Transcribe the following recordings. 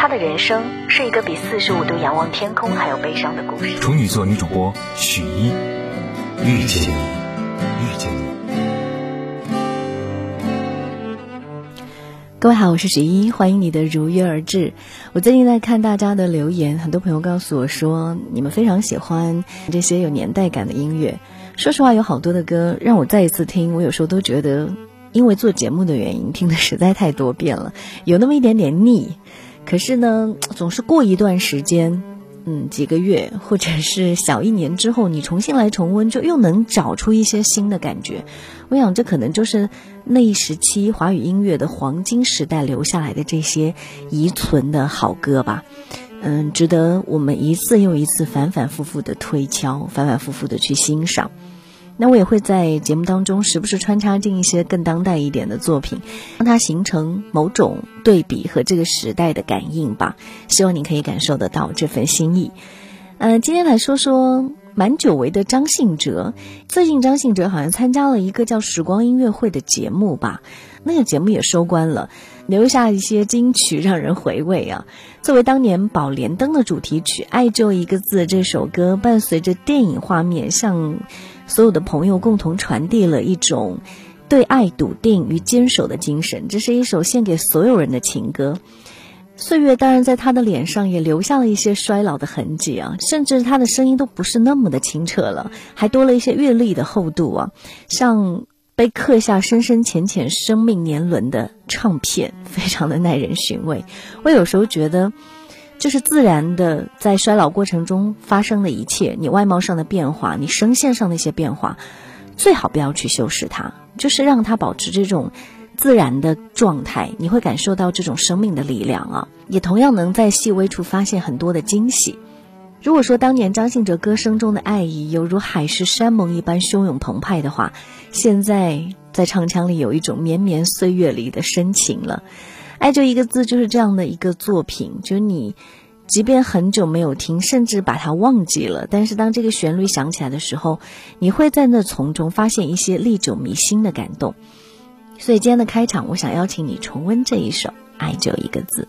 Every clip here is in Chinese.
他的人生是一个比四十五度仰望天空还要悲伤的故事。处女座女主播许一，遇见你，遇见你。各位好，我是许一，欢迎你的如约而至。我最近在看大家的留言，很多朋友告诉我说，你们非常喜欢这些有年代感的音乐。说实话，有好多的歌让我再一次听，我有时候都觉得，因为做节目的原因，听的实在太多遍了，有那么一点点腻。可是呢，总是过一段时间，嗯，几个月或者是小一年之后，你重新来重温，就又能找出一些新的感觉。我想，这可能就是那一时期华语音乐的黄金时代留下来的这些遗存的好歌吧。嗯，值得我们一次又一次反反复复的推敲，反反复复的去欣赏。那我也会在节目当中时不时穿插进一些更当代一点的作品，让它形成某种对比和这个时代的感应吧。希望你可以感受得到这份心意。嗯、今天来说说蛮久违的张信哲。最近张信哲好像参加了一个叫《时光音乐会》的节目吧，那个节目也收官了，留下一些金曲让人回味啊。作为当年《宝莲灯》的主题曲，《爱就一个字》这首歌，伴随着电影画面，像所有的朋友共同传递了一种对爱笃定与坚守的精神。这是一首献给所有人的情歌。岁月当然在他的脸上也留下了一些衰老的痕迹啊，甚至他的声音都不是那么的清澈了，还多了一些阅历的厚度啊，像被刻下深深浅浅生命年轮的唱片，非常的耐人寻味。我有时候觉得，就是自然的在衰老过程中发生的一切，你外貌上的变化，你声线上的一些变化，最好不要去修饰它，就是让它保持这种。自然的状态，你会感受到这种生命的力量啊，也同样能在细微处发现很多的惊喜。如果说当年张信哲歌声中的爱意犹如海誓山盟一般汹涌澎湃的话，现在在唱腔里有一种绵绵岁月里的深情了。爱就一个字，就是这样的一个作品，就你即便很久没有听，甚至把它忘记了，但是当这个旋律想起来的时候，你会在那从中发现一些历久弥新的感动。所以今天的开场，我想邀请你重温这一首《爱就一个字》。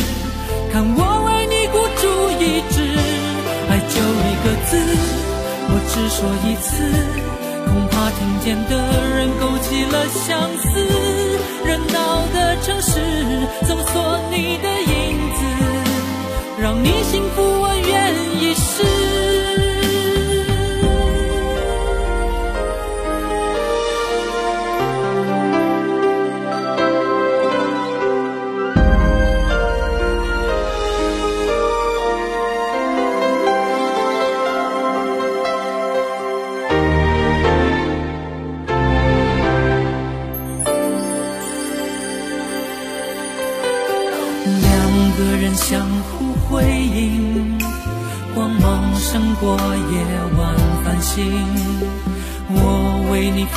只说一次，恐怕听见的人勾起了相思。热闹的城市，搜索你的影子，让你幸福我愿意试。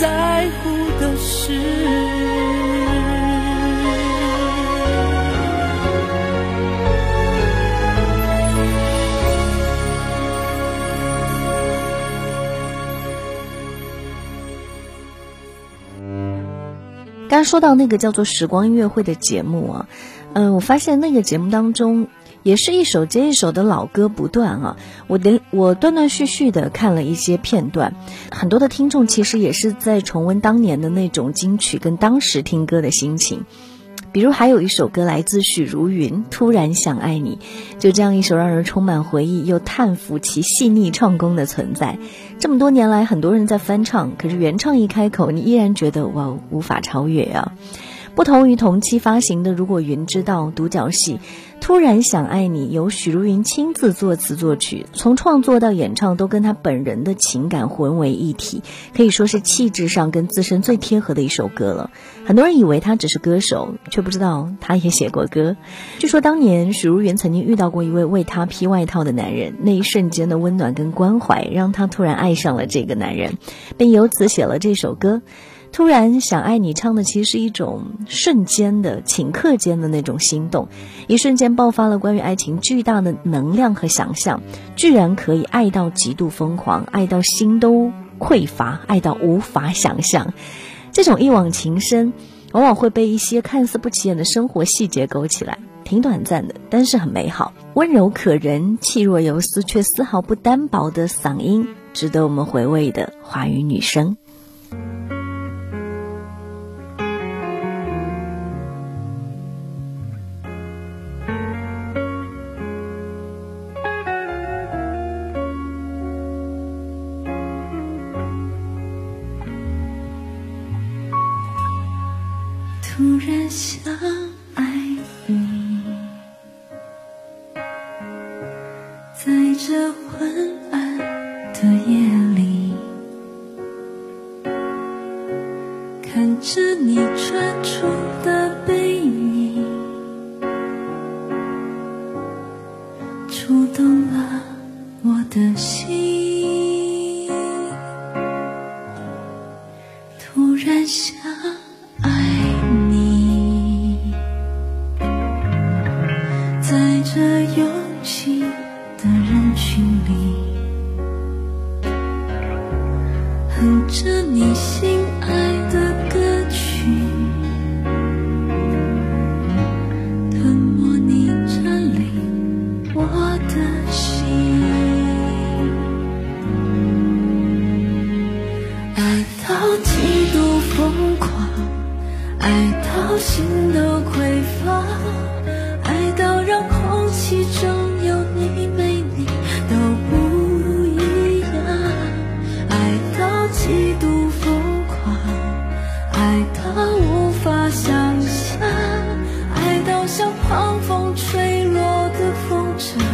在乎的事。刚说到那个叫做“时光音乐会”的节目啊，嗯，我发现那个节目当中也是一首接一首的老歌不断啊。我连我断断续续的看了一些片段，很多的听众其实也是在重温当年的那种金曲跟当时听歌的心情。比如还有一首歌来自许茹芸，《突然想爱你》，就这样一首让人充满回忆又叹服其细腻唱功的存在。这么多年来，很多人在翻唱，可是原唱一开口，你依然觉得哇，无法超越啊！不同于同期发行的《如果云知道》独角戏。突然想爱你，由许茹芸亲自作词作曲，从创作到演唱都跟她本人的情感混为一体，可以说是气质上跟自身最贴合的一首歌了。很多人以为她只是歌手，却不知道她也写过歌。据说当年许茹芸曾经遇到过一位为她披外套的男人，那一瞬间的温暖跟关怀，让她突然爱上了这个男人，并由此写了这首歌。突然想爱你，唱的其实是一种瞬间的顷刻间的那种心动，一瞬间爆发了关于爱情巨大的能量和想象，居然可以爱到极度疯狂，爱到心都匮乏，爱到无法想象。这种一往情深，往往会被一些看似不起眼的生活细节勾起来，挺短暂的，但是很美好，温柔可人，气若游丝，却丝毫不单薄的嗓音，值得我们回味的华语女声。突然想等着你心像狂风吹落的风筝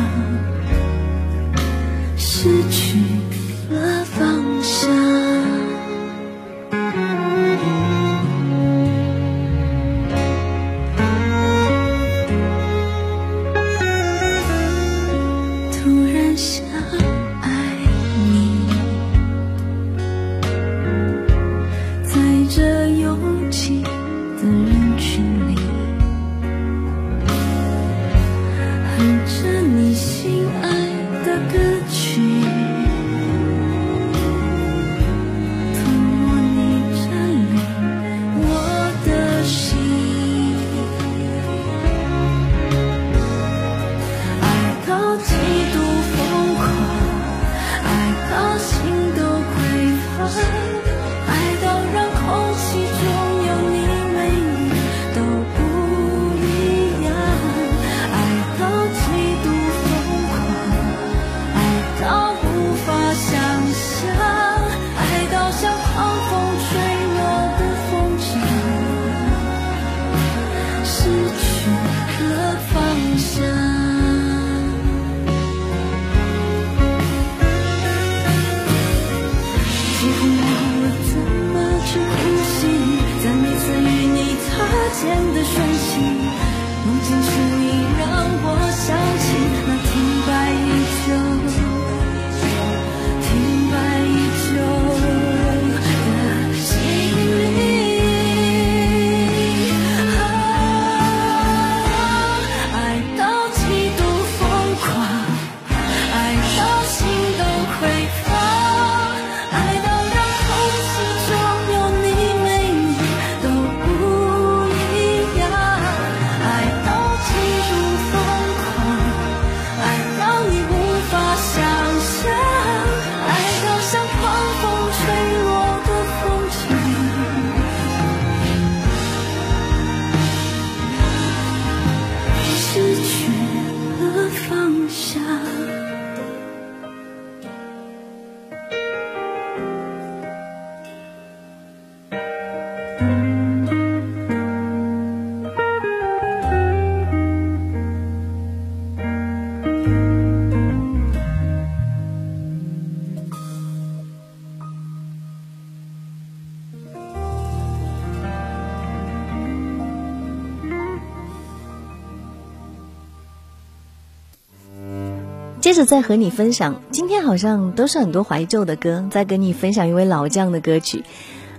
接着再和你分享，今天好像都是很多怀旧的歌，再跟你分享一位老将的歌曲。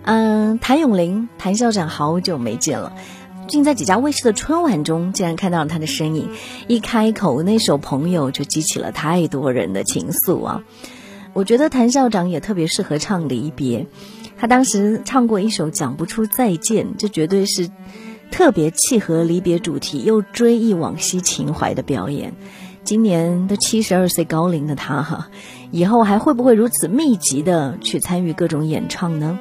嗯，谭咏麟，谭校长好久没见了。最近在几家卫视的春晚中，竟然看到了他的身影。一开口，那首《朋友》就激起了太多人的情愫啊！我觉得谭校长也特别适合唱离别。他当时唱过一首《讲不出再见》，这绝对是特别契合离别主题又追忆往昔情怀的表演。今年都七十二岁高龄的他哈，以后还会不会如此密集的去参与各种演唱呢？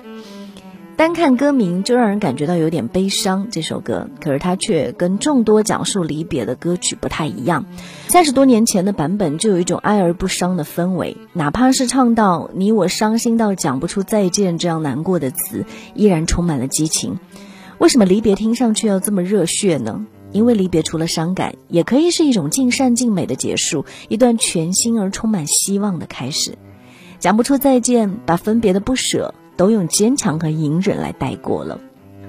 单看歌名就让人感觉到有点悲伤。这首歌，可是它却跟众多讲述离别的歌曲不太一样。三十多年前的版本就有一种哀而不伤的氛围，哪怕是唱到“你我伤心到讲不出再见”这样难过的词，依然充满了激情。为什么离别听上去要这么热血呢？因为离别除了伤感，也可以是一种尽善尽美的结束，一段全新而充满希望的开始。讲不出再见，把分别的不舍都用坚强和隐忍来带过了。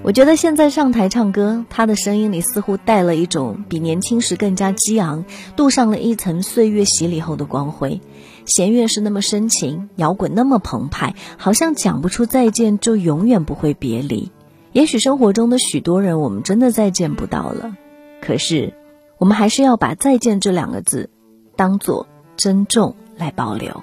我觉得现在上台唱歌，他的声音里似乎带了一种比年轻时更加激昂，镀上了一层岁月洗礼后的光辉。弦乐是那么深情，摇滚那么澎湃，好像讲不出再见就永远不会别离。也许生活中的许多人，我们真的再见不到了。可是，我们还是要把“再见”这两个字当做珍重来保留。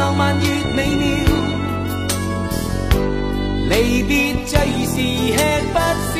浪漫越美妙，离别最是吃不消。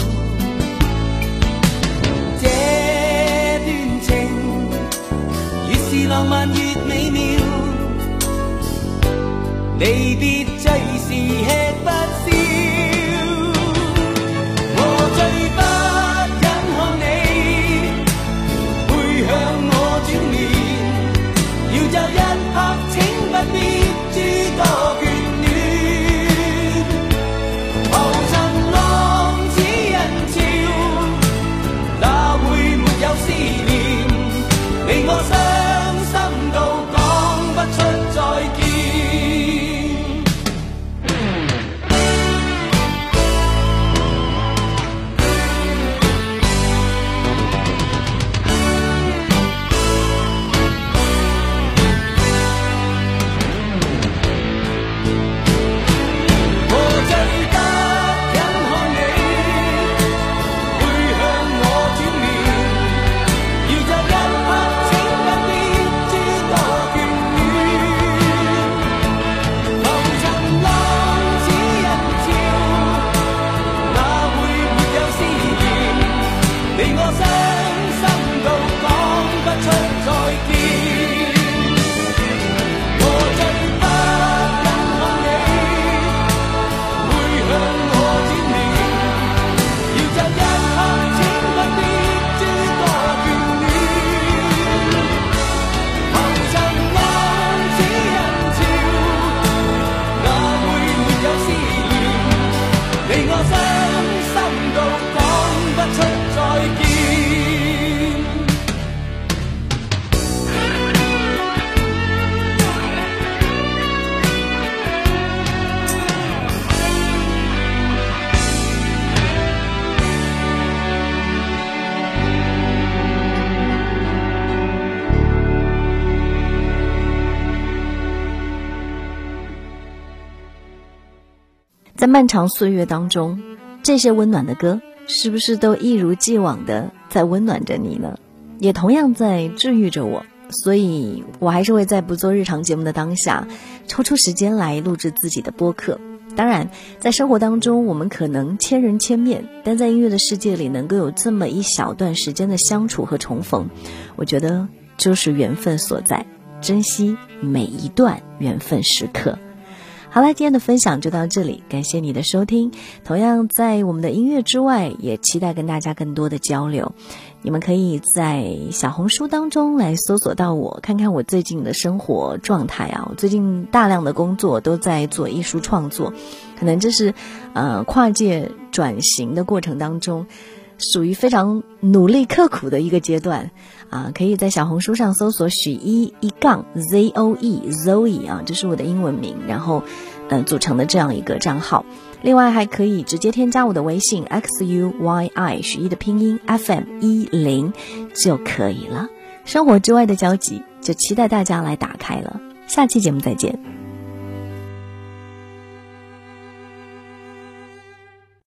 浪漫越美妙，离别最是吃不消。在漫长岁月当中，这些温暖的歌，是不是都一如既往的在温暖着你呢？也同样在治愈着我。所以，我还是会在不做日常节目的当下，抽出时间来录制自己的播客。当然，在生活当中，我们可能千人千面，但在音乐的世界里，能够有这么一小段时间的相处和重逢，我觉得就是缘分所在。珍惜每一段缘分时刻。好了，今天的分享就到这里，感谢你的收听。同样，在我们的音乐之外，也期待跟大家更多的交流。你们可以在小红书当中来搜索到我，看看我最近的生活状态啊。我最近大量的工作都在做艺术创作，可能这是呃跨界转型的过程当中，属于非常努力刻苦的一个阶段啊。可以在小红书上搜索许一一杠 Z O E Zoe 啊，这是我的英文名，然后嗯、组成的这样一个账号。另外还可以直接添加我的微信 x u y i 许一的拼音 f m 一零就可以了。生活之外的交集，就期待大家来打开了。下期节目再见。